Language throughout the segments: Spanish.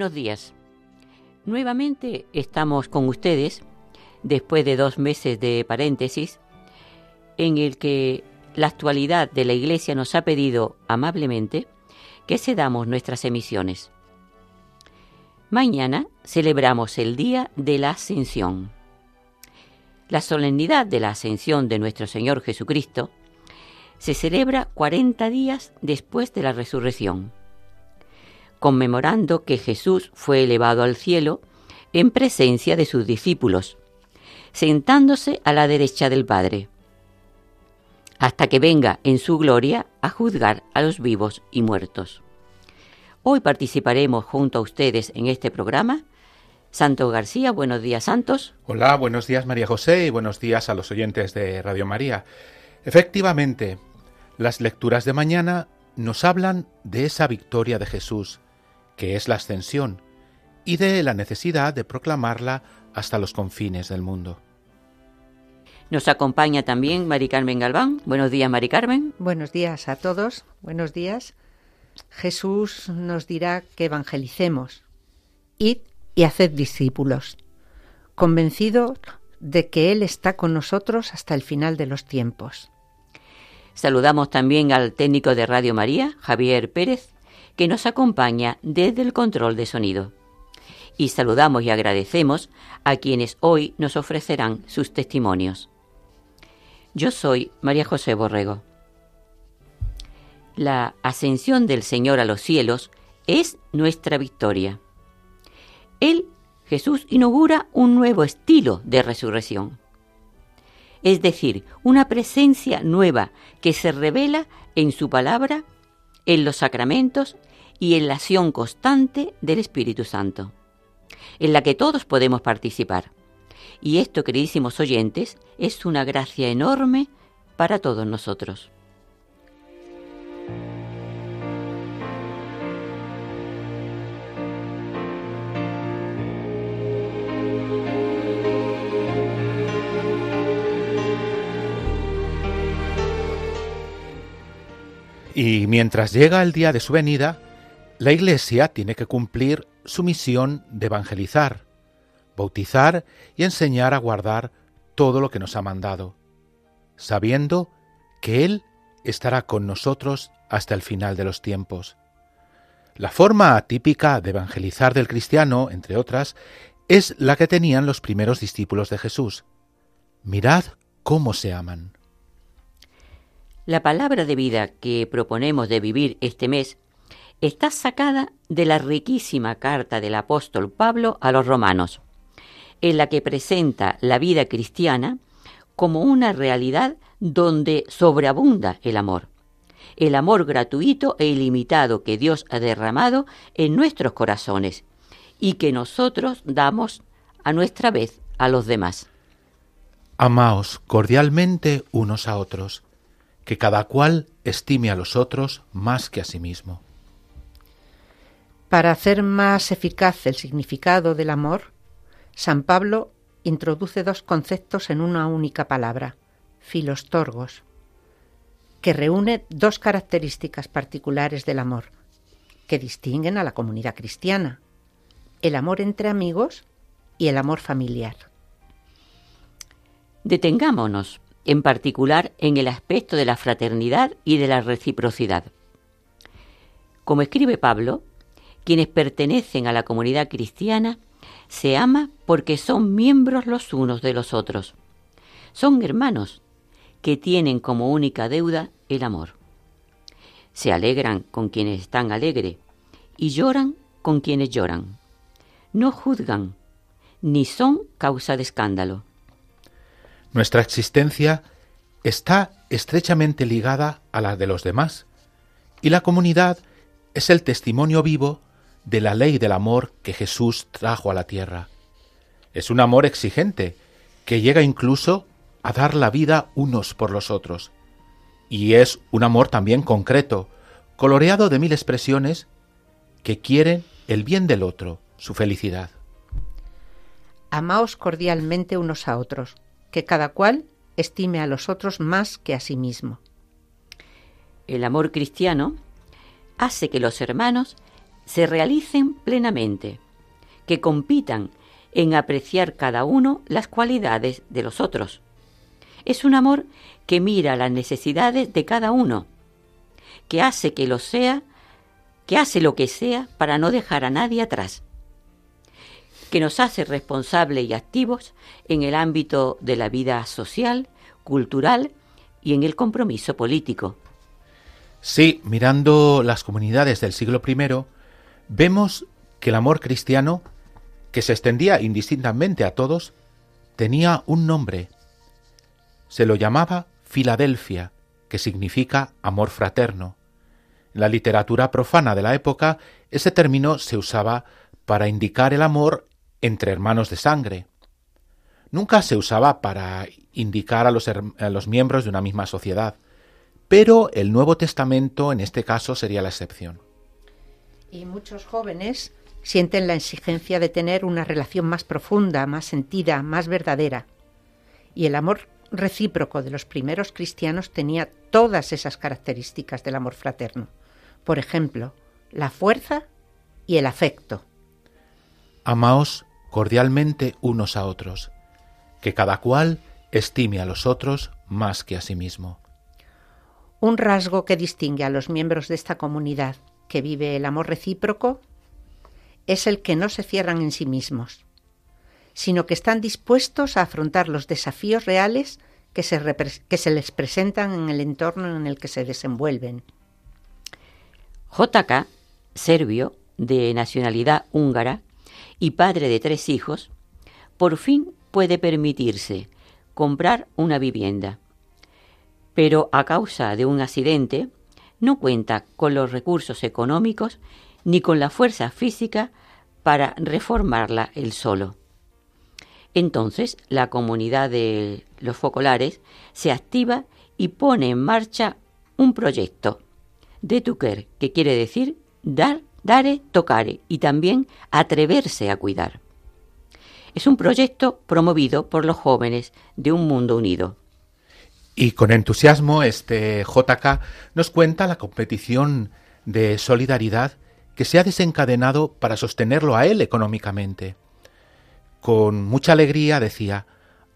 Buenos días. Nuevamente estamos con ustedes después de dos meses de paréntesis en el que la actualidad de la Iglesia nos ha pedido amablemente que cedamos nuestras emisiones. Mañana celebramos el Día de la Ascensión. La solemnidad de la Ascensión de nuestro Señor Jesucristo se celebra 40 días después de la resurrección conmemorando que Jesús fue elevado al cielo en presencia de sus discípulos, sentándose a la derecha del Padre, hasta que venga en su gloria a juzgar a los vivos y muertos. Hoy participaremos junto a ustedes en este programa. Santo García, buenos días, Santos. Hola, buenos días, María José, y buenos días a los oyentes de Radio María. Efectivamente, las lecturas de mañana nos hablan de esa victoria de Jesús, que es la ascensión, y de la necesidad de proclamarla hasta los confines del mundo. Nos acompaña también Mari Carmen Galván. Buenos días, Mari Carmen. Buenos días a todos. Buenos días. Jesús nos dirá que evangelicemos. Id y haced discípulos, convencido de que Él está con nosotros hasta el final de los tiempos. Saludamos también al técnico de Radio María, Javier Pérez, que nos acompaña desde el control de sonido. Y saludamos y agradecemos a quienes hoy nos ofrecerán sus testimonios. Yo soy María José Borrego. La ascensión del Señor a los cielos es nuestra victoria. Él, Jesús, inaugura un nuevo estilo de resurrección. Es decir, una presencia nueva que se revela en su palabra, en los sacramentos y en la acción constante del Espíritu Santo, en la que todos podemos participar. Y esto, queridísimos oyentes, es una gracia enorme para todos nosotros. Y mientras llega el día de su venida, la Iglesia tiene que cumplir su misión de evangelizar, bautizar y enseñar a guardar todo lo que nos ha mandado, sabiendo que Él estará con nosotros hasta el final de los tiempos. La forma típica de evangelizar del cristiano, entre otras, es la que tenían los primeros discípulos de Jesús. Mirad cómo se aman. La palabra de vida que proponemos de vivir este mes está sacada de la riquísima carta del apóstol Pablo a los romanos, en la que presenta la vida cristiana como una realidad donde sobreabunda el amor, el amor gratuito e ilimitado que Dios ha derramado en nuestros corazones y que nosotros damos a nuestra vez a los demás. Amaos cordialmente unos a otros, que cada cual estime a los otros más que a sí mismo. Para hacer más eficaz el significado del amor, San Pablo introduce dos conceptos en una única palabra, filostorgos, que reúne dos características particulares del amor, que distinguen a la comunidad cristiana, el amor entre amigos y el amor familiar. Detengámonos, en particular, en el aspecto de la fraternidad y de la reciprocidad. Como escribe Pablo, quienes pertenecen a la comunidad cristiana se ama porque son miembros los unos de los otros. Son hermanos que tienen como única deuda el amor. Se alegran con quienes están alegres y lloran con quienes lloran. No juzgan, ni son causa de escándalo. Nuestra existencia está estrechamente ligada a la de los demás, y la comunidad es el testimonio vivo de la ley del amor que Jesús trajo a la tierra. Es un amor exigente, que llega incluso a dar la vida unos por los otros. Y es un amor también concreto, coloreado de mil expresiones que quieren el bien del otro, su felicidad. Amaos cordialmente unos a otros, que cada cual estime a los otros más que a sí mismo. El amor cristiano hace que los hermanos se realicen plenamente, que compitan en apreciar cada uno las cualidades de los otros. Es un amor que mira las necesidades de cada uno, que hace que lo sea, que hace lo que sea para no dejar a nadie atrás, que nos hace responsables y activos en el ámbito de la vida social, cultural y en el compromiso político. Sí, mirando las comunidades del siglo I, vemos que el amor cristiano, que se extendía indistintamente a todos, tenía un nombre. Se lo llamaba Filadelfia, que significa amor fraterno. En la literatura profana de la época, ese término se usaba para indicar el amor entre hermanos de sangre. Nunca se usaba para indicar a los, a los miembros de una misma sociedad, pero el Nuevo Testamento en este caso sería la excepción. Y muchos jóvenes sienten la exigencia de tener una relación más profunda, más sentida, más verdadera. Y el amor recíproco de los primeros cristianos tenía todas esas características del amor fraterno. Por ejemplo, la fuerza y el afecto. Amaos cordialmente unos a otros, que cada cual estime a los otros más que a sí mismo. Un rasgo que distingue a los miembros de esta comunidad que vive el amor recíproco es el que no se cierran en sí mismos, sino que están dispuestos a afrontar los desafíos reales que se, que se les presentan en el entorno en el que se desenvuelven. JK, serbio, de nacionalidad húngara y padre de tres hijos, por fin puede permitirse comprar una vivienda. Pero a causa de un accidente, no cuenta con los recursos económicos ni con la fuerza física para reformarla él solo. Entonces la comunidad de los focolares se activa y pone en marcha un proyecto de Tucker, que quiere decir dar, dare, tocare y también atreverse a cuidar. Es un proyecto promovido por los jóvenes de un mundo unido. Y con entusiasmo este JK nos cuenta la competición de solidaridad que se ha desencadenado para sostenerlo a él económicamente. Con mucha alegría decía,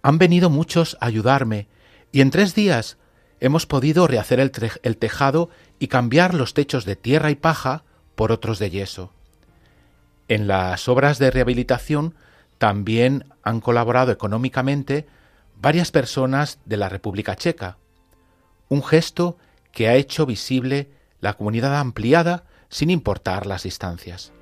han venido muchos a ayudarme y en tres días hemos podido rehacer el, el, tejado y cambiar los techos de tierra y paja por otros de yeso. En las obras de rehabilitación también han colaborado económicamente varias personas de la República Checa, un gesto que ha hecho visible la comunidad ampliada sin importar las distancias.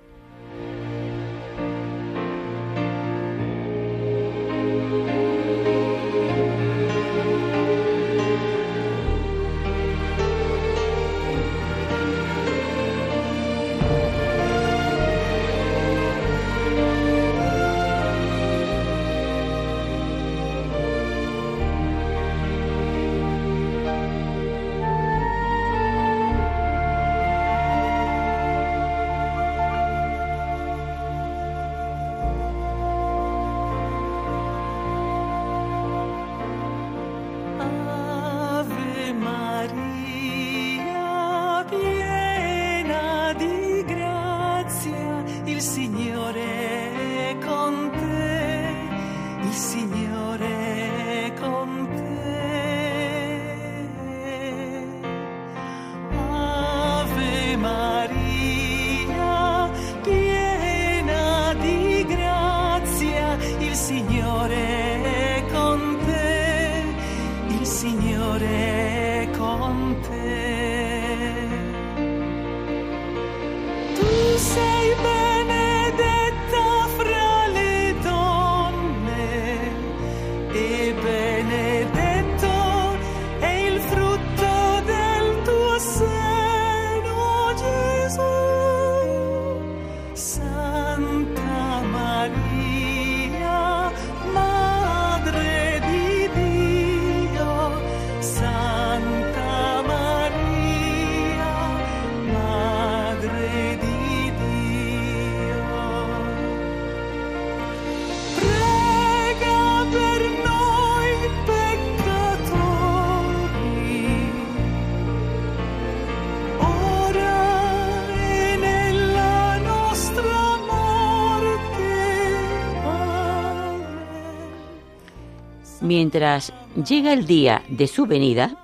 Mientras llega el día de su venida,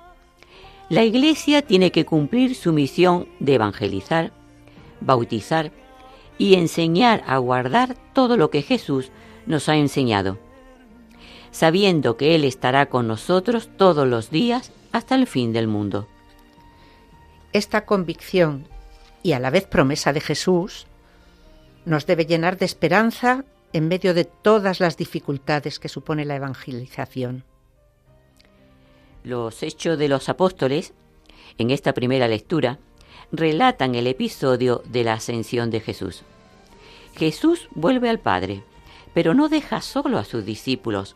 la Iglesia tiene que cumplir su misión de evangelizar, bautizar y enseñar a guardar todo lo que Jesús nos ha enseñado, sabiendo que Él estará con nosotros todos los días hasta el fin del mundo. Esta convicción y a la vez promesa de Jesús nos debe llenar de esperanza en medio de todas las dificultades que supone la evangelización. Los hechos de los apóstoles, en esta primera lectura, relatan el episodio de la ascensión de Jesús. Jesús vuelve al Padre, pero no deja solo a sus discípulos,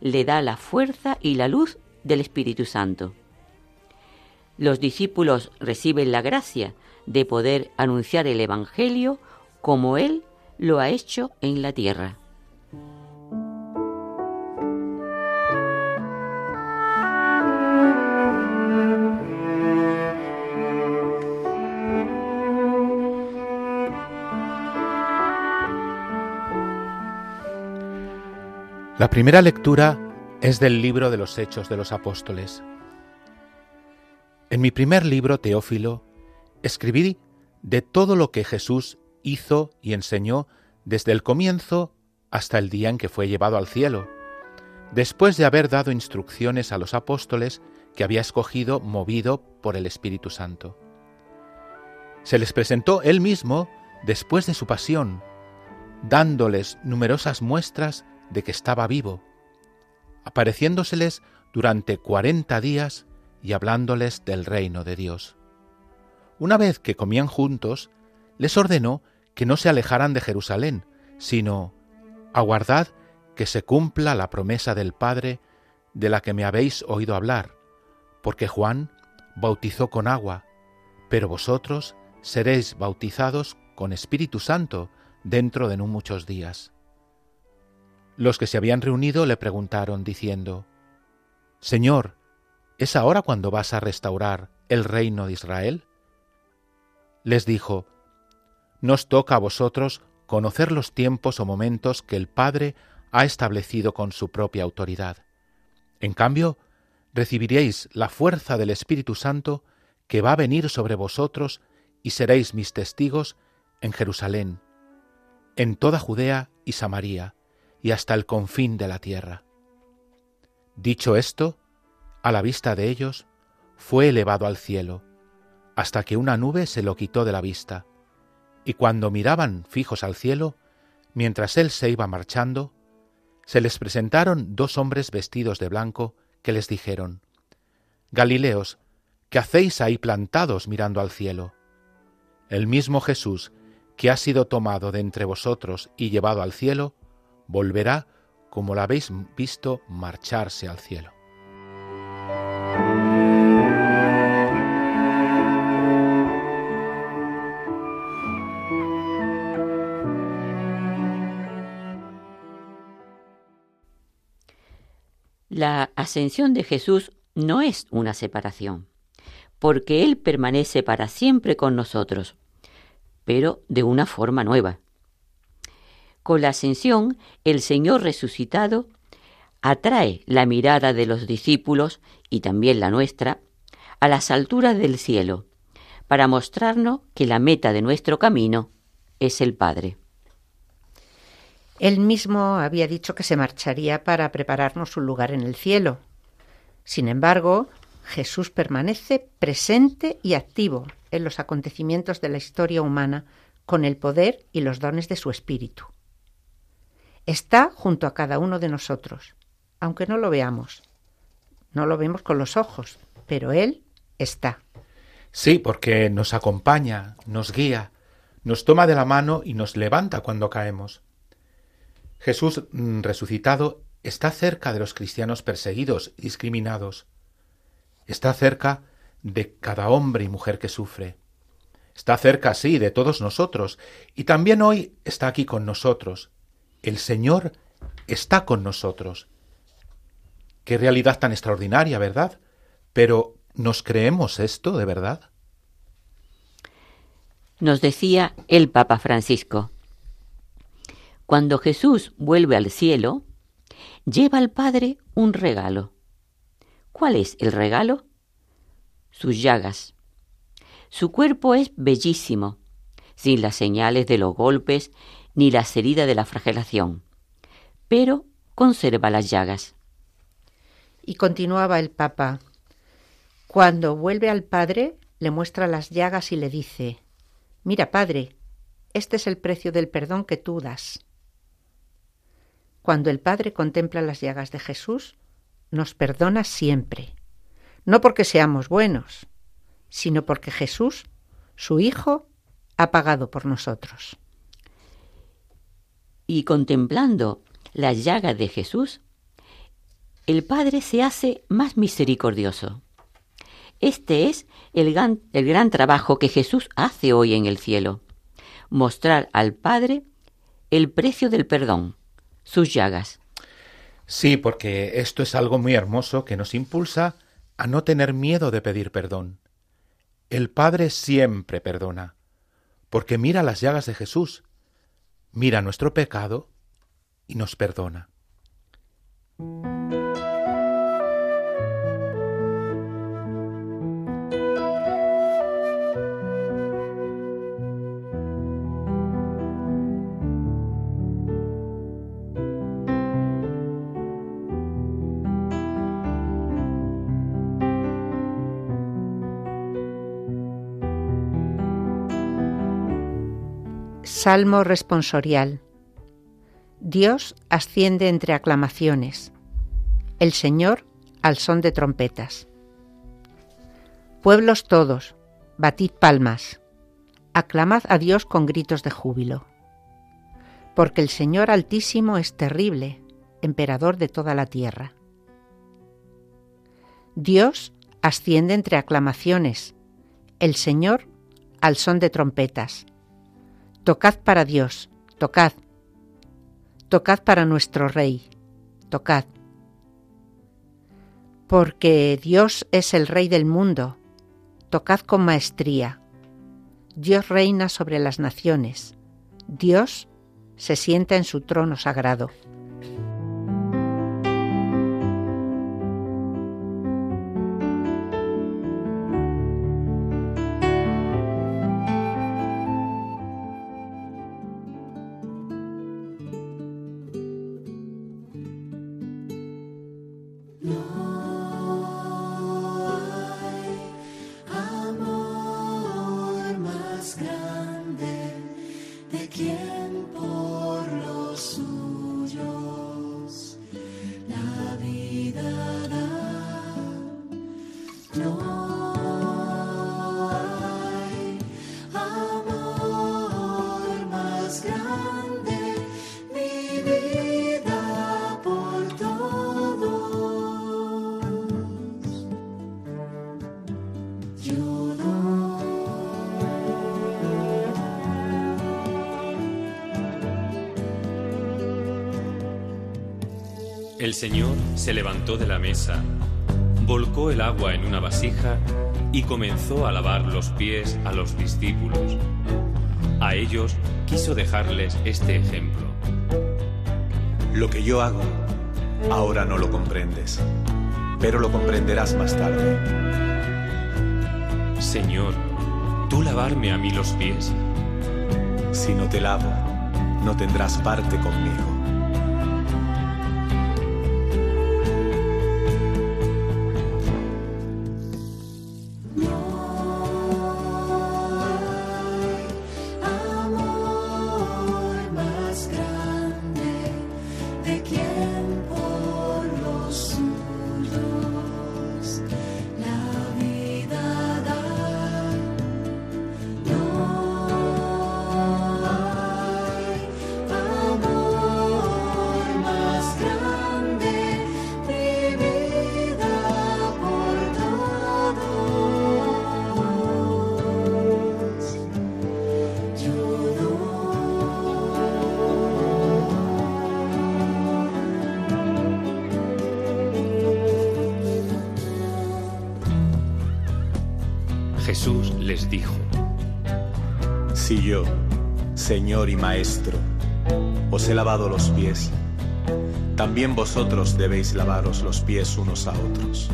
le da la fuerza y la luz del Espíritu Santo. Los discípulos reciben la gracia de poder anunciar el Evangelio como Él lo ha hecho en la tierra. La primera lectura es del libro de los Hechos de los Apóstoles. En mi primer libro, Teófilo, escribí de todo lo que Jesús hizo y enseñó desde el comienzo hasta el día en que fue llevado al cielo, después de haber dado instrucciones a los apóstoles que había escogido movido por el Espíritu Santo. Se les presentó él mismo después de su pasión, dándoles numerosas muestras de que estaba vivo, apareciéndoseles durante cuarenta días y hablándoles del reino de Dios. Una vez que comían juntos, les ordenó que no se alejaran de Jerusalén, sino aguardad que se cumpla la promesa del Padre de la que me habéis oído hablar, porque Juan bautizó con agua, pero vosotros seréis bautizados con Espíritu Santo dentro de no muchos días. Los que se habían reunido le preguntaron, diciendo, Señor, ¿es ahora cuando vas a restaurar el reino de Israel? Les dijo, Nos toca a vosotros conocer los tiempos o momentos que el Padre ha establecido con su propia autoridad. En cambio, recibiréis la fuerza del Espíritu Santo que va a venir sobre vosotros y seréis mis testigos en Jerusalén, en toda Judea y Samaria, y hasta el confín de la tierra. Dicho esto, a la vista de ellos, fue elevado al cielo, hasta que una nube se lo quitó de la vista, y cuando miraban fijos al cielo, mientras él se iba marchando, se les presentaron dos hombres vestidos de blanco que les dijeron, Galileos, ¿qué hacéis ahí plantados mirando al cielo? El mismo Jesús, que ha sido tomado de entre vosotros y llevado al cielo, volverá como la habéis visto marcharse al cielo. La ascensión de Jesús no es una separación, porque Él permanece para siempre con nosotros, pero de una forma nueva. Con la ascensión, el Señor resucitado atrae la mirada de los discípulos y también la nuestra a las alturas del cielo, para mostrarnos que la meta de nuestro camino es el Padre. Él mismo había dicho que se marcharía para prepararnos un lugar en el cielo. Sin embargo, Jesús permanece presente y activo en los acontecimientos de la historia humana con el poder y los dones de su espíritu. Está junto a cada uno de nosotros, aunque no lo veamos. No lo vemos con los ojos, pero Él está. Sí, porque nos acompaña, nos guía, nos toma de la mano y nos levanta cuando caemos. Jesús mm, resucitado está cerca de los cristianos perseguidos y discriminados. Está cerca de cada hombre y mujer que sufre. Está cerca, sí, de todos nosotros, y también hoy está aquí con nosotros, el Señor está con nosotros. Qué realidad tan extraordinaria, ¿verdad? Pero ¿nos creemos esto de verdad? Nos decía el Papa Francisco, cuando Jesús vuelve al cielo, lleva al Padre un regalo. ¿Cuál es el regalo? Sus llagas. Su cuerpo es bellísimo, sin las señales de los golpes ni las heridas de la flagelación, pero conserva las llagas. Y continuaba el Papa. Cuando vuelve al Padre, le muestra las llagas y le dice, Mira, Padre, este es el precio del perdón que tú das. Cuando el Padre contempla las llagas de Jesús, nos perdona siempre, no porque seamos buenos, sino porque Jesús, su Hijo, ha pagado por nosotros. Y contemplando las llagas de Jesús, el Padre se hace más misericordioso. Este es el gran, el gran, trabajo que Jesús hace hoy en el cielo, mostrar al Padre el precio del perdón, sus llagas. Sí, porque esto es algo muy hermoso que nos impulsa a no tener miedo de pedir perdón. El Padre siempre perdona, porque mira las llagas de Jesús, mira nuestro pecado y nos perdona. Salmo responsorial. Dios asciende entre aclamaciones. El Señor al son de trompetas. Pueblos todos, batid palmas. Aclamad a Dios con gritos de júbilo. Porque el Señor Altísimo es terrible, emperador de toda la tierra. Dios asciende entre aclamaciones. El Señor al son de trompetas. Tocad para Dios, tocad. Tocad para nuestro Rey, tocad. Porque Dios es el Rey del mundo, tocad con maestría. Dios reina sobre las naciones, Dios se sienta en su trono sagrado. El Señor se levantó de la mesa, volcó el agua en una vasija y comenzó a lavar los pies a los discípulos. A ellos quiso dejarles este ejemplo. Lo que yo hago, ahora no lo comprendes, pero lo comprenderás más tarde. Señor, ¿tú lavarme a mí los pies? Si no te lavo, no tendrás parte conmigo. Pies, también vosotros debéis lavaros los pies unos a otros.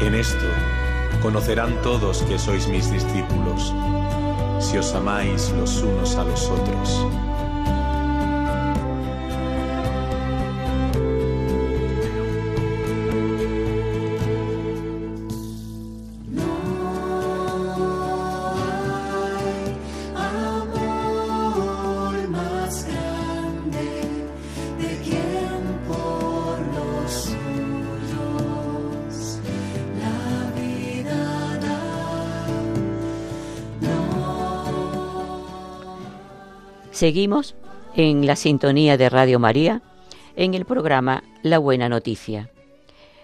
En esto conocerán todos que sois mis discípulos, si os amáis los unos a los otros. Seguimos en la sintonía de Radio María en el programa La Buena Noticia,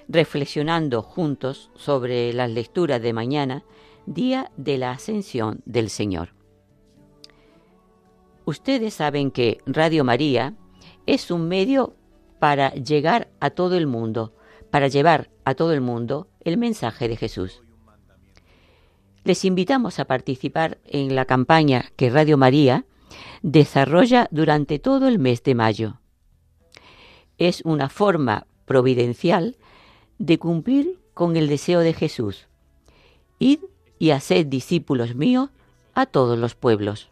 reflexionando juntos sobre las lecturas de mañana, día de la ascensión del Señor. Ustedes saben que Radio María es un medio para llegar a todo el mundo, para llevar a todo el mundo el mensaje de Jesús. Les invitamos a participar en la campaña que Radio María desarrolla durante todo el mes de mayo. Es una forma providencial de cumplir con el deseo de Jesús. Id y haced discípulos míos a todos los pueblos.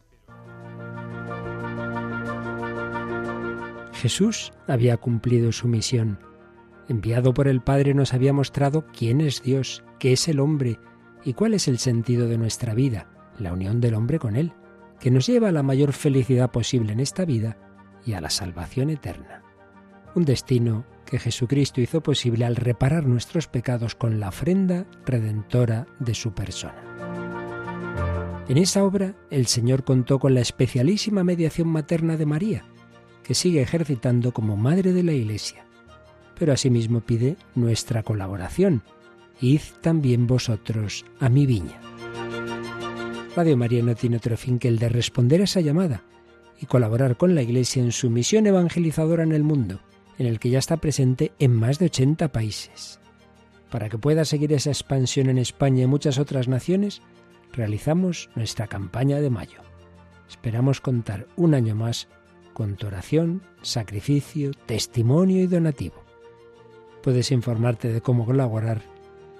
Jesús había cumplido su misión. Enviado por el Padre nos había mostrado quién es Dios, qué es el hombre y cuál es el sentido de nuestra vida, la unión del hombre con Él que nos lleva a la mayor felicidad posible en esta vida y a la salvación eterna. Un destino que Jesucristo hizo posible al reparar nuestros pecados con la ofrenda redentora de su persona. En esa obra el Señor contó con la especialísima mediación materna de María, que sigue ejercitando como Madre de la Iglesia, pero asimismo pide nuestra colaboración. Id también vosotros a mi viña. Radio María no tiene otro fin que el de responder a esa llamada y colaborar con la Iglesia en su misión evangelizadora en el mundo, en el que ya está presente en más de 80 países. Para que pueda seguir esa expansión en España y muchas otras naciones, realizamos nuestra campaña de mayo. Esperamos contar un año más con tu oración, sacrificio, testimonio y donativo. Puedes informarte de cómo colaborar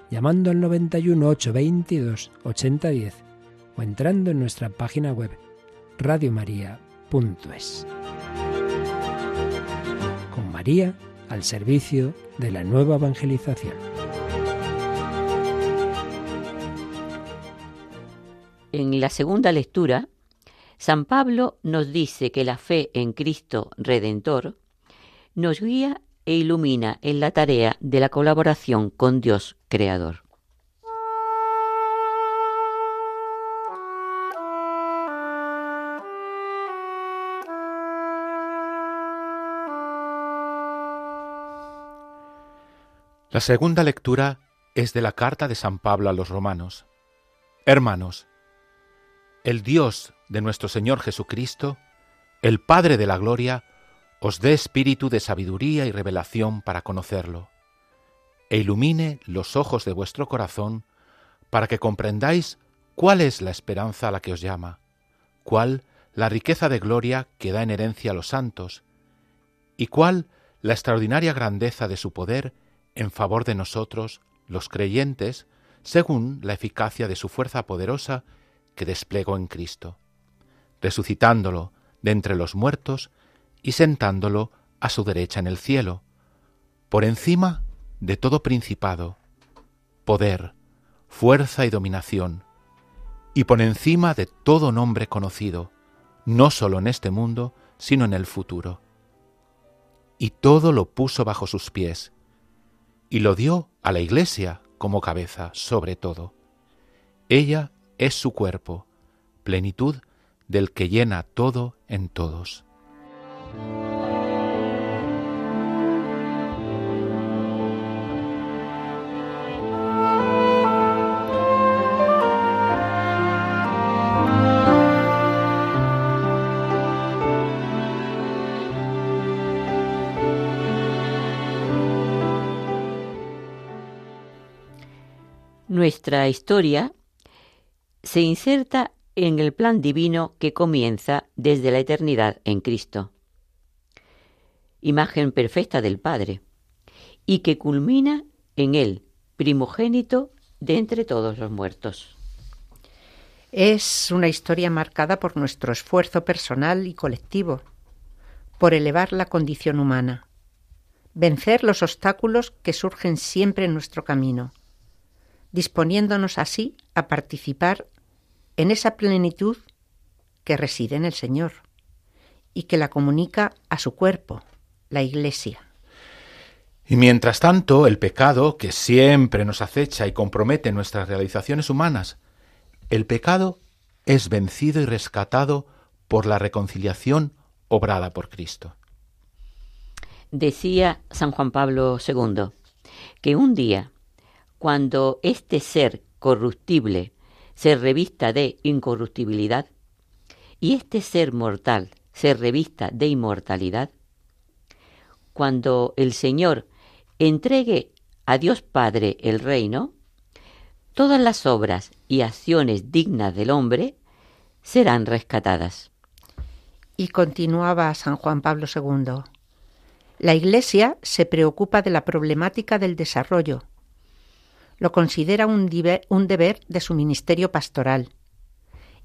llamando al 91 822 8010 o entrando en nuestra página web radiomaria.es. Con María al servicio de la nueva evangelización. En la segunda lectura, San Pablo nos dice que la fe en Cristo Redentor nos guía e ilumina en la tarea de la colaboración con Dios Creador. La segunda lectura es de la carta de San Pablo a los romanos. Hermanos, el Dios de nuestro Señor Jesucristo, el Padre de la Gloria, os dé espíritu de sabiduría y revelación para conocerlo, e ilumine los ojos de vuestro corazón para que comprendáis cuál es la esperanza a la que os llama, cuál la riqueza de gloria que da en herencia a los santos, y cuál la extraordinaria grandeza de su poder en favor de nosotros, los creyentes, según la eficacia de su fuerza poderosa que desplegó en Cristo, resucitándolo de entre los muertos y sentándolo a su derecha en el cielo, por encima de todo principado, poder, fuerza y dominación, y por encima de todo nombre conocido, no sólo en este mundo, sino en el futuro. Y todo lo puso bajo sus pies, y lo dio a la Iglesia como cabeza sobre todo. Ella es su cuerpo, plenitud del que llena todo en todos. Nuestra historia se inserta en el plan divino que comienza desde la eternidad en Cristo. Imagen perfecta del Padre y que culmina en Él, primogénito de entre todos los muertos. Es una historia marcada por nuestro esfuerzo personal y colectivo, por elevar la condición humana, vencer los obstáculos que surgen siempre en nuestro camino, disponiéndonos así a participar en esa plenitud que reside en el Señor y que la comunica a su cuerpo, la Iglesia. Y mientras tanto, el pecado, que siempre nos acecha y compromete nuestras realizaciones humanas, el pecado es vencido y rescatado por la reconciliación obrada por Cristo. Decía San Juan Pablo II que un día, cuando este ser corruptible se revista de incorruptibilidad y este ser mortal se revista de inmortalidad, cuando el Señor entregue a Dios Padre el reino, todas las obras y acciones dignas del hombre serán rescatadas. Y continuaba San Juan Pablo II. La Iglesia se preocupa de la problemática del desarrollo. Lo considera un, deber de su ministerio pastoral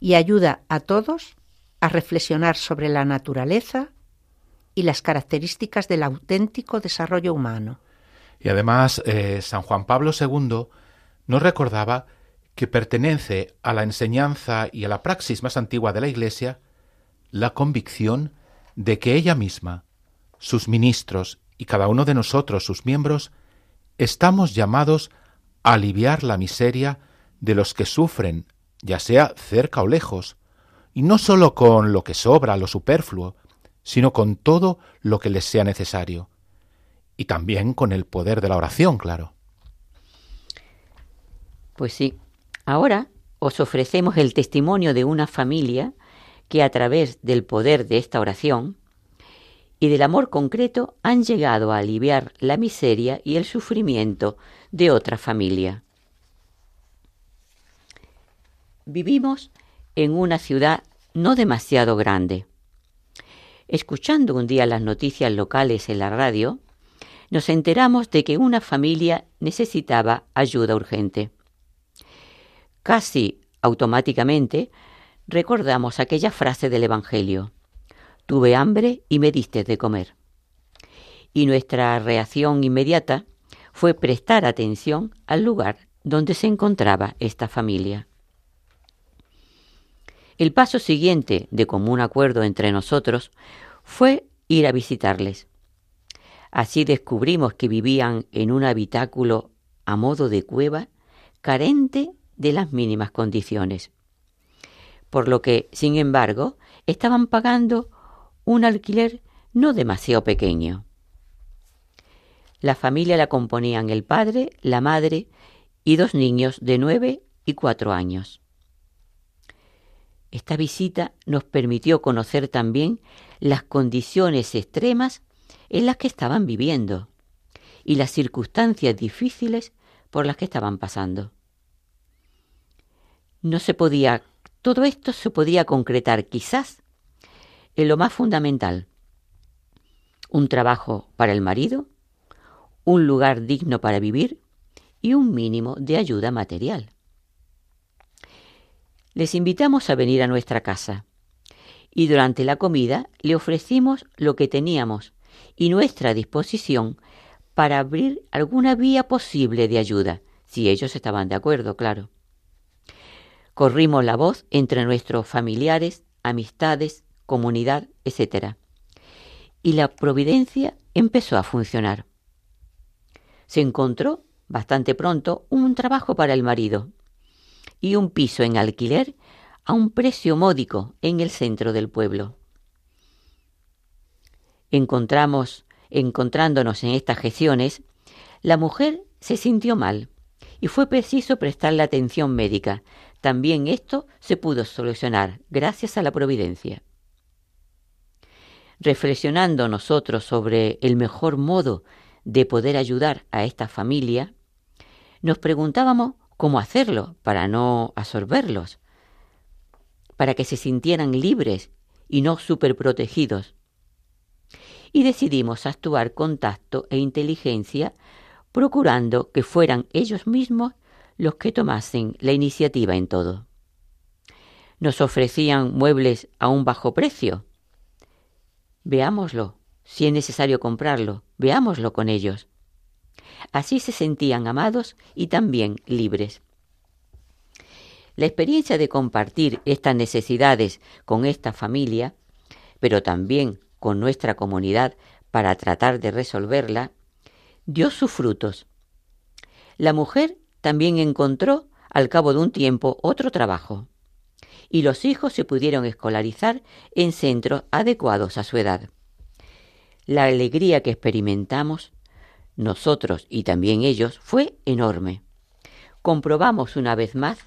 y ayuda a todos a reflexionar sobre la naturaleza y las características del auténtico desarrollo humano. Y además, eh, San Juan Pablo II nos recordaba que pertenece a la enseñanza y a la praxis más antigua de la Iglesia la convicción de que ella misma, sus ministros y cada uno de nosotros, sus miembros, estamos llamados a aliviar la miseria de los que sufren, ya sea cerca o lejos, y no sólo con lo que sobra, lo superfluo, sino con todo lo que les sea necesario, y también con el poder de la oración, claro. Pues sí, ahora os ofrecemos el testimonio de una familia que a través del poder de esta oración y del amor concreto han llegado a aliviar la miseria y el sufrimiento de otra familia. Vivimos en una ciudad no demasiado grande. Escuchando un día las noticias locales en la radio, nos enteramos de que una familia necesitaba ayuda urgente. Casi automáticamente recordamos aquella frase del Evangelio tuve hambre y me diste de comer. Y nuestra reacción inmediata fue prestar atención al lugar donde se encontraba esta familia. El paso siguiente, de común acuerdo entre nosotros, fue ir a visitarles. Así descubrimos que vivían en un habitáculo a modo de cueva, carente de las mínimas condiciones. Por lo que, sin embargo, estaban pagando un alquiler no demasiado pequeño. La familia la componían el padre, la madre y dos niños de nueve y cuatro años. Esta visita nos permitió conocer también las condiciones extremas en las que estaban viviendo y las circunstancias difíciles por las que estaban pasando. No se podía, todo esto se podía concretar quizás en lo más fundamental. Un trabajo para el marido, un lugar digno para vivir y un mínimo de ayuda material. Les invitamos a venir a nuestra casa y durante la comida le ofrecimos lo que teníamos y nuestra disposición para abrir alguna vía posible de ayuda, si ellos estaban de acuerdo, claro. Corrimos la voz entre nuestros familiares, amistades comunidad, etc. Y la providencia empezó a funcionar. Se encontró bastante pronto un trabajo para el marido y un piso en alquiler a un precio módico en el centro del pueblo. Encontramos, encontrándonos en estas gestiones, la mujer se sintió mal y fue preciso prestarle atención médica. También esto se pudo solucionar gracias a la providencia reflexionando nosotros sobre el mejor modo de poder ayudar a esta familia, nos preguntábamos cómo hacerlo para no absorberlos. para que se sintieran libres y no superprotegidos. Y decidimos actuar con tacto e inteligencia, procurando que fueran ellos mismos los que tomasen la iniciativa en todo. Nos ofrecían muebles a un bajo precio. Veámoslo, si es necesario comprarlo, veámoslo con ellos. Así se sentían amados y también libres. La experiencia de compartir estas necesidades con esta familia, pero también con nuestra comunidad para tratar de resolverla, dio sus frutos. La mujer también encontró, al cabo de un tiempo, otro trabajo, y los hijos se pudieron escolarizar en centros adecuados a su edad. La alegría que experimentamos, nosotros y también ellos, fue enorme. Comprobamos una vez más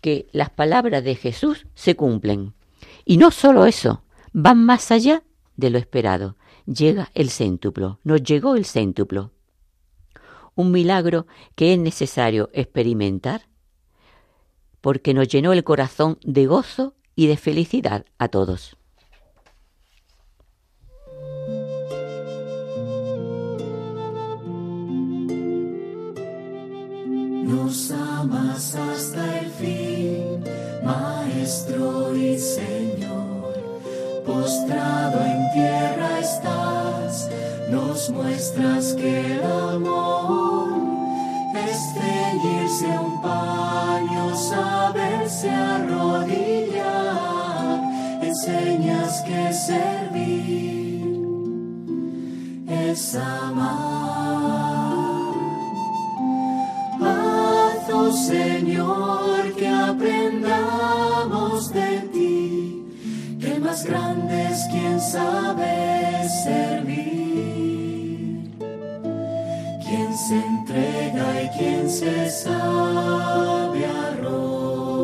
que las palabras de Jesús se cumplen. Y no solo eso, van más allá de lo esperado. Llega el céntuplo, nos llegó el céntuplo un milagro que es necesario experimentar porque nos llenó el corazón de gozo y de felicidad a todos. Nos amas hasta el fin, Maestro y Señor, postrado en tierra estás, nos muestras que el amor es un paño, saberse arrodillar, enseñas que servir es amar. Haz, oh Señor, que aprendamos de ti, que más grande es quien sabe servir. Se entrega y quien se sabe arrodillar,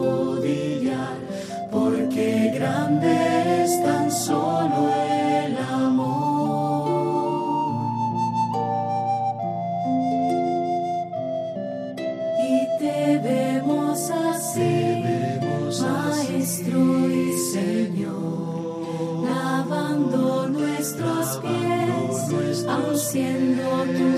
porque grande es tan solo el amor. Y te vemos así, Maestro y Señor, lavando nuestros pies, aun siendo tus criaturas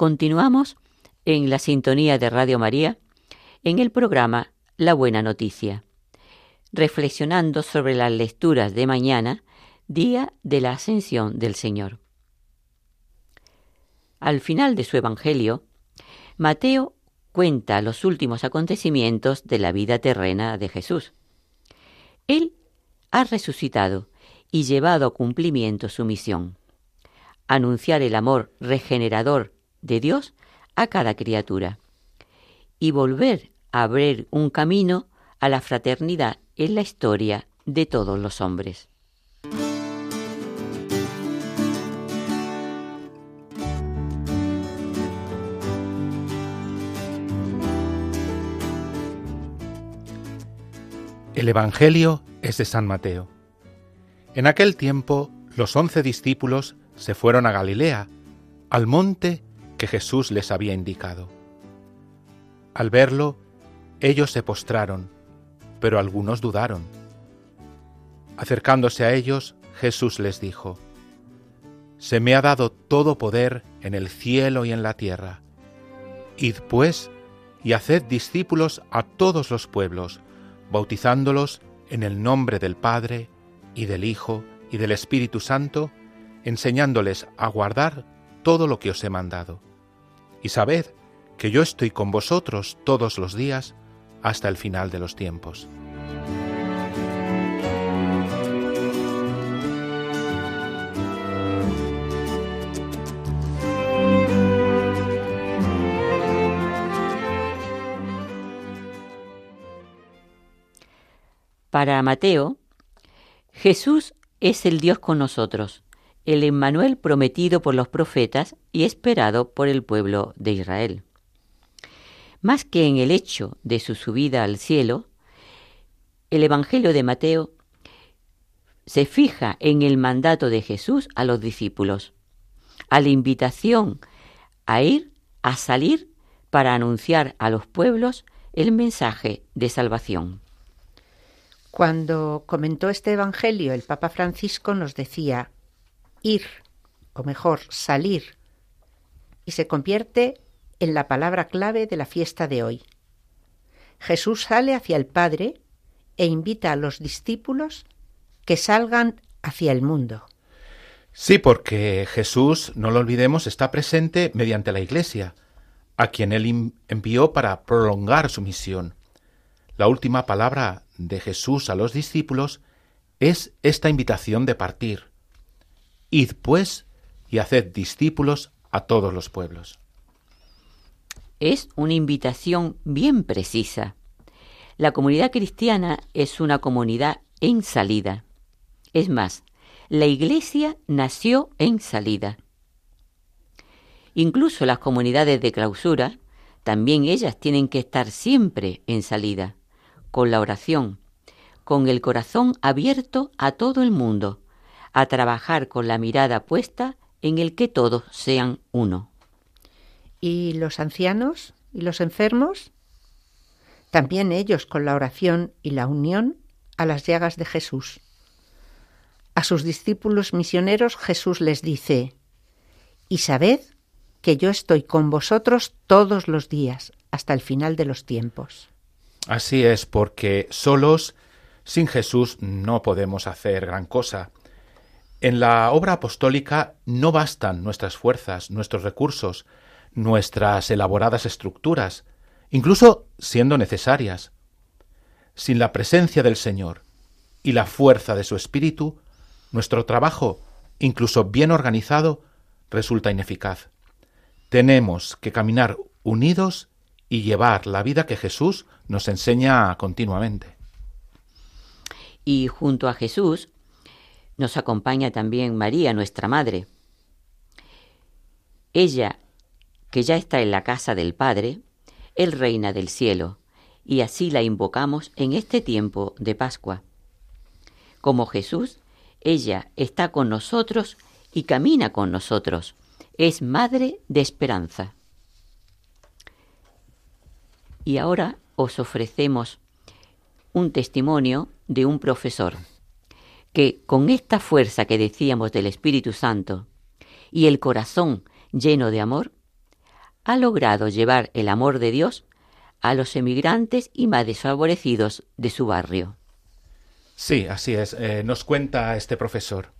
Continuamos en la sintonía de Radio María en el programa La Buena Noticia reflexionando sobre las lecturas de mañana, día de la ascensión del Señor. Al final de su Evangelio, Mateo cuenta los últimos acontecimientos de la vida terrena de Jesús. Él ha resucitado y llevado a cumplimiento su misión, anunciar el amor regenerador de Dios a cada criatura y volver a abrir un camino a la fraternidad en la historia de todos los hombres. El Evangelio es de San Mateo. En aquel tiempo los once discípulos se fueron a Galilea, al monte que Jesús les había indicado. Al verlo, ellos se postraron pero algunos dudaron. Acercándose a ellos, Jesús les dijo, Se me ha dado todo poder en el cielo y en la tierra. Id pues y haced discípulos a todos los pueblos, bautizándolos en el nombre del Padre, y del Hijo, y del Espíritu Santo, enseñándoles a guardar todo lo que os he mandado. Y sabed que yo estoy con vosotros todos los días hasta el final de los tiempos. Para Mateo, Jesús es el Dios con nosotros, el Emmanuel prometido por los profetas y esperado por el pueblo de Israel. Más que en el hecho de su subida al cielo, el Evangelio de Mateo se fija en el mandato de Jesús a los discípulos, a la invitación a ir, a salir para anunciar a los pueblos el mensaje de salvación. Cuando comentó este Evangelio, el Papa Francisco nos decía ir, o mejor, salir, y se convierte en la palabra clave de la fiesta de hoy. Jesús sale hacia el Padre e invita a los discípulos que salgan hacia el mundo. Sí, porque Jesús, no lo olvidemos, está presente mediante la Iglesia, a quien él envió para prolongar su misión. La última palabra de Jesús a los discípulos es esta invitación de partir. Id pues y haced discípulos a todos los pueblos. Es una invitación bien precisa. La comunidad cristiana es una comunidad en salida. Es más, la Iglesia nació en salida. Incluso las comunidades de clausura, también ellas tienen que estar siempre en salida con la oración, con el corazón abierto a todo el mundo, a trabajar con la mirada puesta en el que todos sean uno. ¿Y los ancianos y los enfermos? También ellos con la oración y la unión a las llagas de Jesús. A sus discípulos misioneros Jesús les dice, y sabed que yo estoy con vosotros todos los días hasta el final de los tiempos. Así es, porque solos, sin Jesús, no podemos hacer gran cosa. En la obra apostólica no bastan nuestras fuerzas, nuestros recursos, nuestras elaboradas estructuras, incluso siendo necesarias. Sin la presencia del Señor y la fuerza de su Espíritu, nuestro trabajo, incluso bien organizado, resulta ineficaz. Tenemos que caminar unidos y llevar la vida que Jesús nos enseña continuamente. Y junto a Jesús nos acompaña también María, nuestra Madre. Ella, que ya está en la casa del Padre, es reina del cielo, y así la invocamos en este tiempo de Pascua. Como Jesús, ella está con nosotros y camina con nosotros. Es Madre de Esperanza. Y ahora os ofrecemos un testimonio de un profesor que con esta fuerza que decíamos del Espíritu Santo y el corazón lleno de amor, ha logrado llevar el amor de Dios a los emigrantes y más desfavorecidos de su barrio. Sí, así es. Eh, nos cuenta este profesor.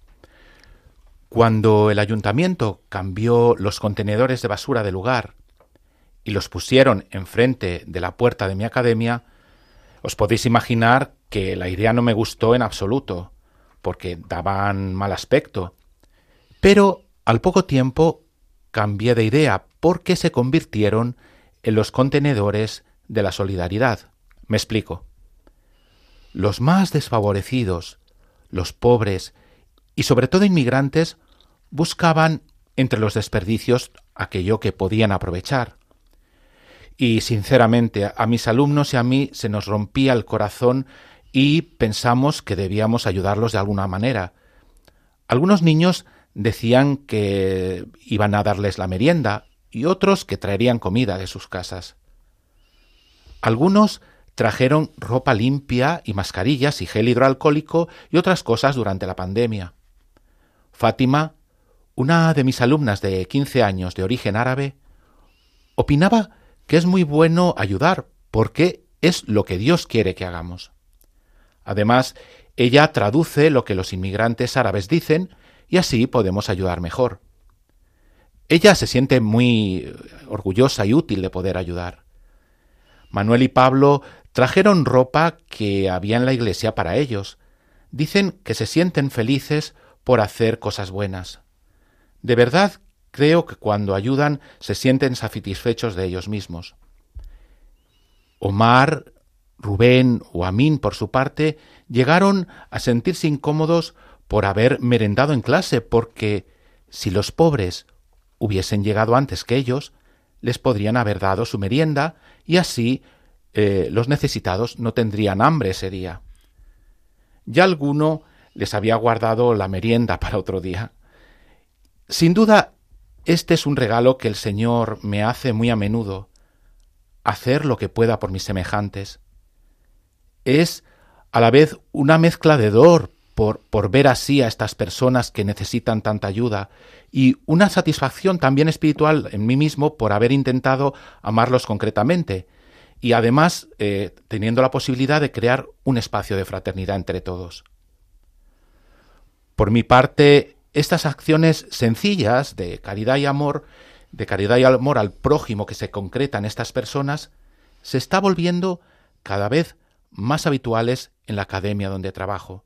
Cuando el ayuntamiento cambió los contenedores de basura de lugar y los pusieron enfrente de la puerta de mi academia, os podéis imaginar que la idea no me gustó en absoluto, porque daban mal aspecto. Pero al poco tiempo cambié de idea porque se convirtieron en los contenedores de la solidaridad. Me explico. Los más desfavorecidos, los pobres y sobre todo inmigrantes buscaban entre los desperdicios aquello que podían aprovechar y sinceramente a mis alumnos y a mí se nos rompía el corazón y pensamos que debíamos ayudarlos de alguna manera. Algunos niños decían que iban a darles la merienda y otros que traerían comida de sus casas. Algunos trajeron ropa limpia y mascarillas y gel hidroalcohólico y otras cosas durante la pandemia. Fátima, una de mis alumnas de quince años de origen árabe, opinaba que es muy bueno ayudar, porque es lo que Dios quiere que hagamos. Además, ella traduce lo que los inmigrantes árabes dicen y así podemos ayudar mejor. Ella se siente muy orgullosa y útil de poder ayudar. Manuel y Pablo trajeron ropa que había en la iglesia para ellos. Dicen que se sienten felices por hacer cosas buenas. De verdad creo que cuando ayudan se sienten satisfechos de ellos mismos. Omar, Rubén o Amín, por su parte, llegaron a sentirse incómodos por haber merendado en clase, porque si los pobres hubiesen llegado antes que ellos, les podrían haber dado su merienda y así eh, los necesitados no tendrían hambre ese día. Ya alguno les había guardado la merienda para otro día. Sin duda, este es un regalo que el Señor me hace muy a menudo, hacer lo que pueda por mis semejantes. Es a la vez una mezcla de dolor por, por ver así a estas personas que necesitan tanta ayuda y una satisfacción también espiritual en mí mismo por haber intentado amarlos concretamente y además eh, teniendo la posibilidad de crear un espacio de fraternidad entre todos. Por mi parte, estas acciones sencillas de caridad y amor, de caridad y amor al prójimo que se concretan estas personas, se está volviendo cada vez más habituales en la academia donde trabajo.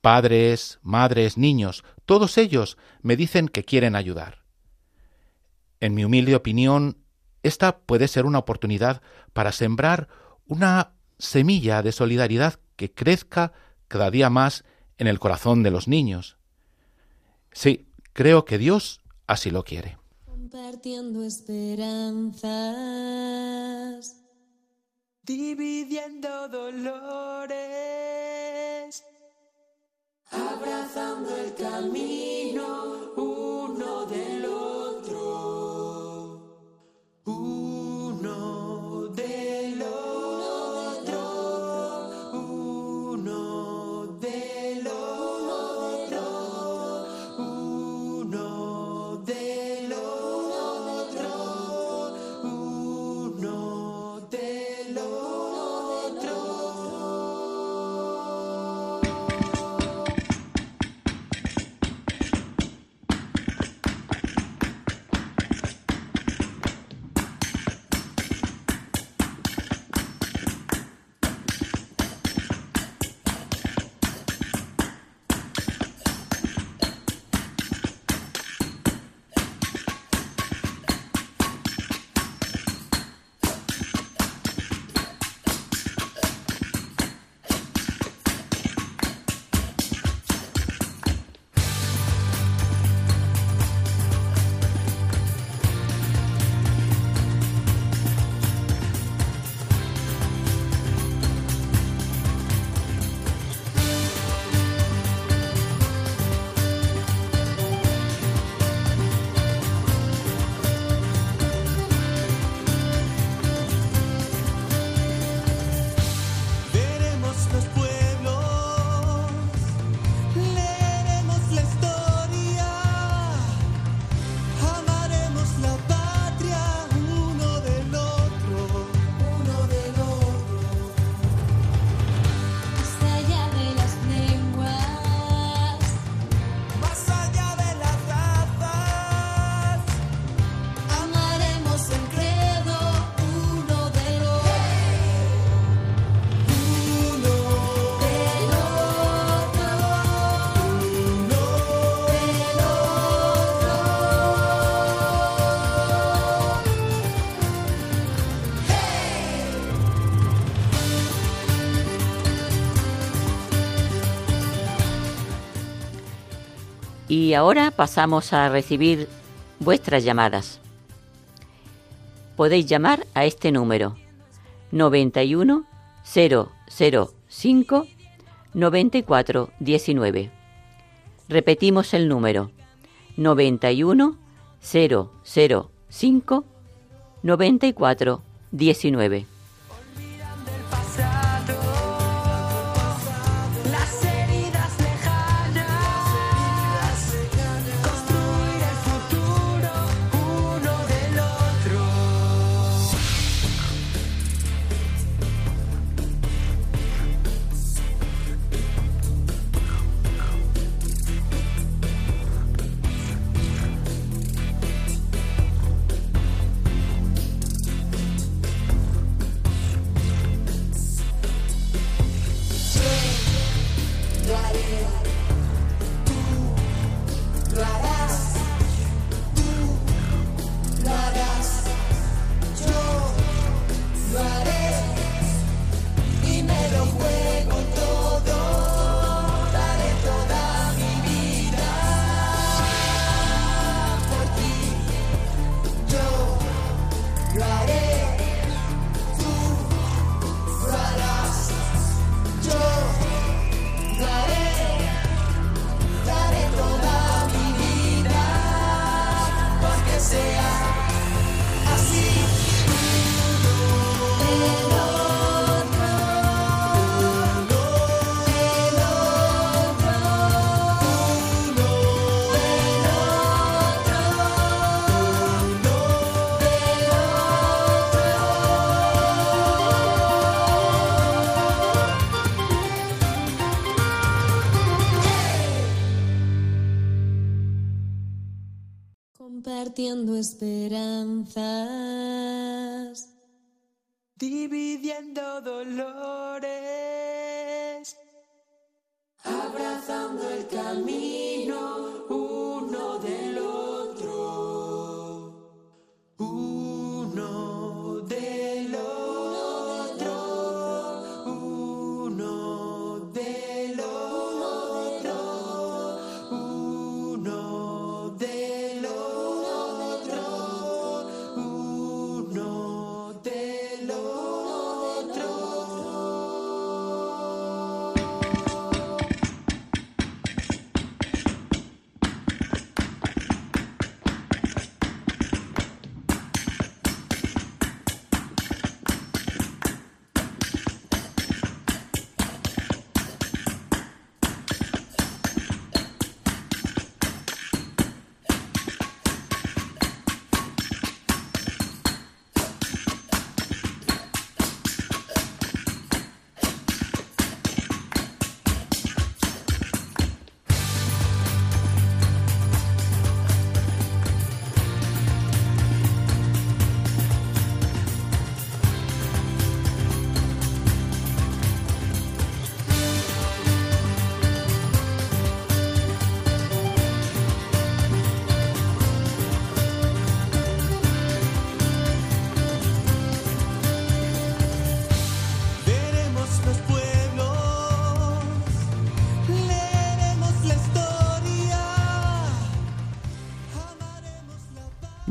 Padres, madres, niños, todos ellos me dicen que quieren ayudar. En mi humilde opinión, esta puede ser una oportunidad para sembrar una semilla de solidaridad que crezca cada día más en el corazón de los niños. Sí, creo que Dios así lo quiere. Compartiendo esperanzas, dividiendo dolores, abrazando el camino uno del otro. Y ahora pasamos a recibir vuestras llamadas. Podéis llamar a este número 91 005 94 19. Repetimos el número 91 005 94 19. Compartiendo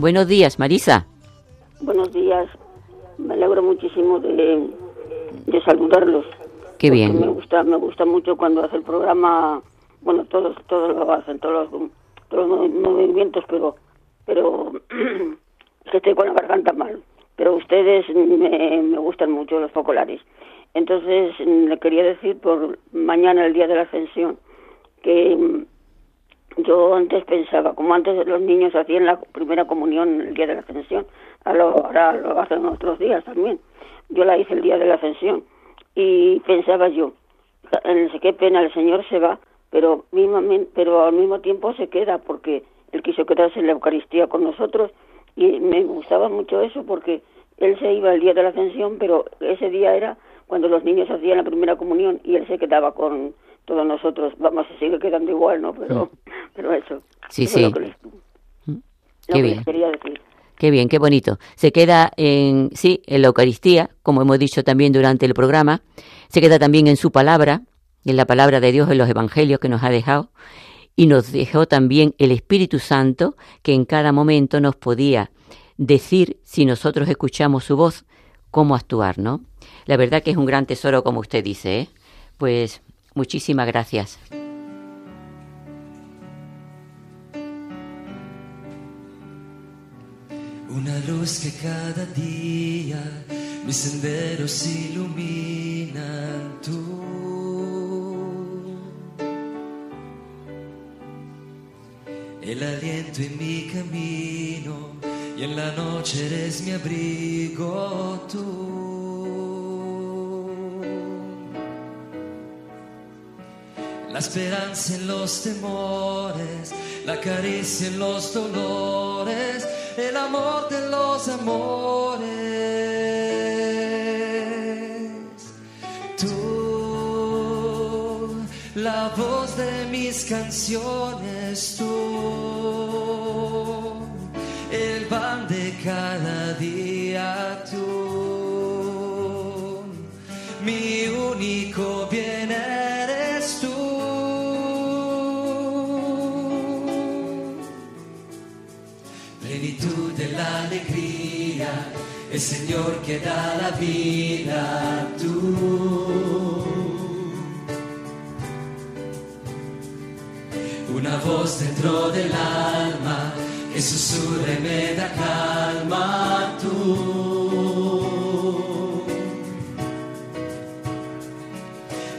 Buenos días, Marisa. Buenos días. Me alegro muchísimo de, de saludarlos. Qué bien. Me gusta, me gusta mucho cuando hace el programa. Bueno, todos, todos lo hacen, todos los, todos los movi- movimientos, pero, pero que estoy con la garganta mal. Pero ustedes me, me gustan mucho los focolares. Entonces le quería decir por mañana el día de la ascensión que yo antes pensaba, como antes los niños hacían la primera comunión el día de la ascensión, ahora lo hacen otros días también. Yo la hice el día de la ascensión y pensaba yo, en qué pena el Señor se va, pero, pero al mismo tiempo se queda porque Él quiso quedarse en la Eucaristía con nosotros y me gustaba mucho eso porque Él se iba el día de la ascensión, pero ese día era cuando los niños hacían la primera comunión y Él se quedaba con todos nosotros. Vamos, se sigue quedando igual, ¿no? Pero, pero eso. Sí, eso es sí. lo que les, lo Qué que bien. les quería decir. Qué bien, qué bonito. Se queda en, sí, en la Eucaristía, como hemos dicho también durante el programa. Se queda también en su palabra, en la palabra de Dios, en los evangelios que nos ha dejado. Y nos dejó también el Espíritu Santo, que en cada momento nos podía decir, si nosotros escuchamos su voz, cómo actuar, ¿no? La verdad que es un gran tesoro, como usted dice, ¿eh? Pues muchísimas gracias. Una luz que cada día mis senderos iluminan tú. El aliento en mi camino y en la noche eres mi abrigo tú. La esperanza en los temores, la caricia en los dolores, el amor de los amores. Tú, la voz de mis canciones, tú, el pan de cada día, tú, mi único bien el Señor que da la vida, tú. Una voz dentro del alma que susurra y me da calma, tú.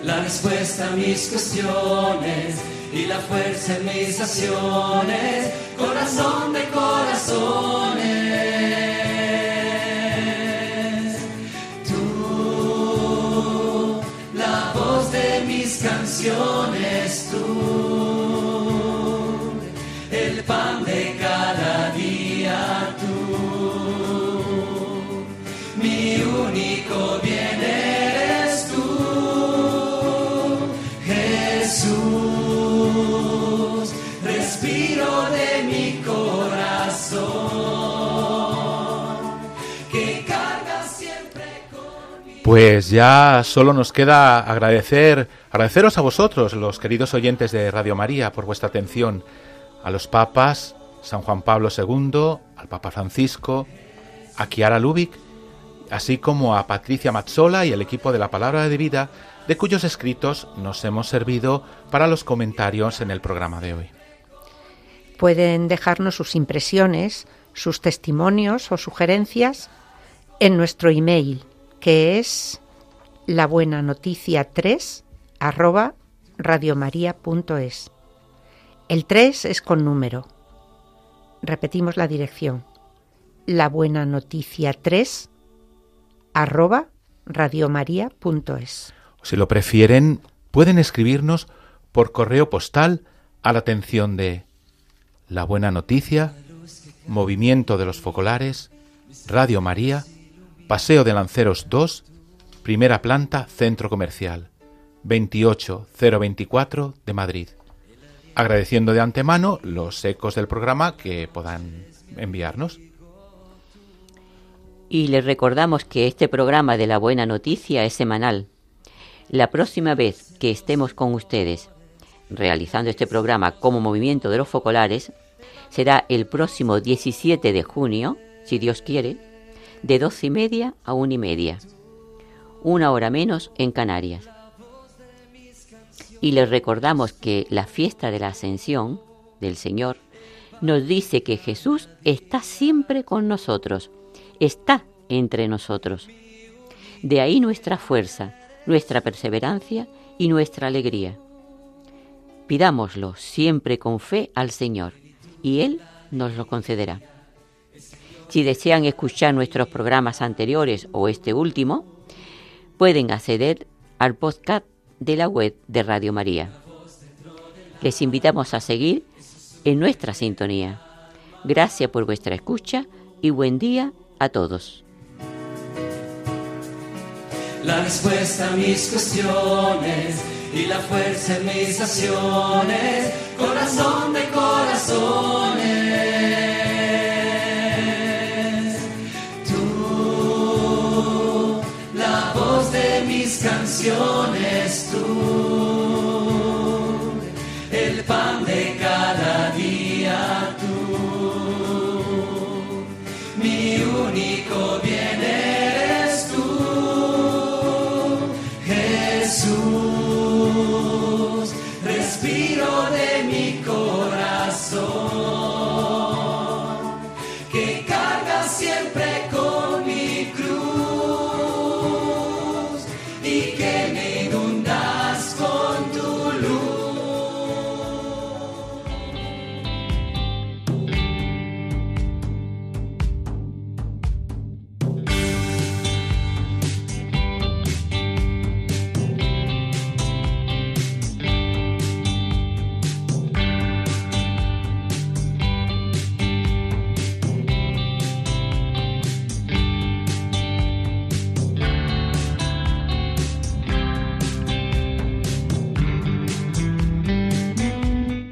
La respuesta a mis cuestiones y la fuerza en mis acciones, corazón de corazones. el pan de cada día tú, mi único bien eres tú, Jesús, respiro de mi corazón. que carga siempre conmigo. Pues ya solo nos queda agradecer agradeceros a vosotros, los queridos oyentes de Radio María, por vuestra atención, a los papas, San Juan Pablo II, al Papa Francisco, a Chiara Lubick, así como a Patricia Mazzola y el equipo de la Palabra de Vida, de cuyos escritos nos hemos servido para los comentarios en el programa de hoy. Pueden dejarnos sus impresiones, sus testimonios o sugerencias en nuestro email que es la buena noticia 3 arroba radiomaria.es. El 3 es con número. Repetimos la dirección. La buena noticia 3 arroba radiomaria.es. Si lo prefieren, pueden escribirnos por correo postal a la atención de La Buena Noticia, Movimiento de los Focolares, Radio María, Paseo de Lanceros 2, primera planta, Centro Comercial, 28024 de Madrid. Agradeciendo de antemano los ecos del programa que puedan enviarnos. Y les recordamos que este programa de la buena noticia es semanal. La próxima vez que estemos con ustedes realizando este programa como movimiento de los focolares será el próximo 17 de junio, si Dios quiere, de doce y media a una y media, una hora menos en Canarias. Y les recordamos que la fiesta de la ascensión del Señor nos dice que Jesús está siempre con nosotros, está entre nosotros. De ahí nuestra fuerza, nuestra perseverancia y nuestra alegría. Pidámoslo siempre con fe al Señor y Él nos lo concederá. Si desean escuchar nuestros programas anteriores o este último, pueden acceder al podcast de la web de Radio María. Les invitamos a seguir en nuestra sintonía. Gracias por vuestra escucha y buen día a todos. La respuesta a mis cuestiones y la fuerza en mis acciones, corazón de corazones. Canciones tú, el pan de cada día tú, mi único bien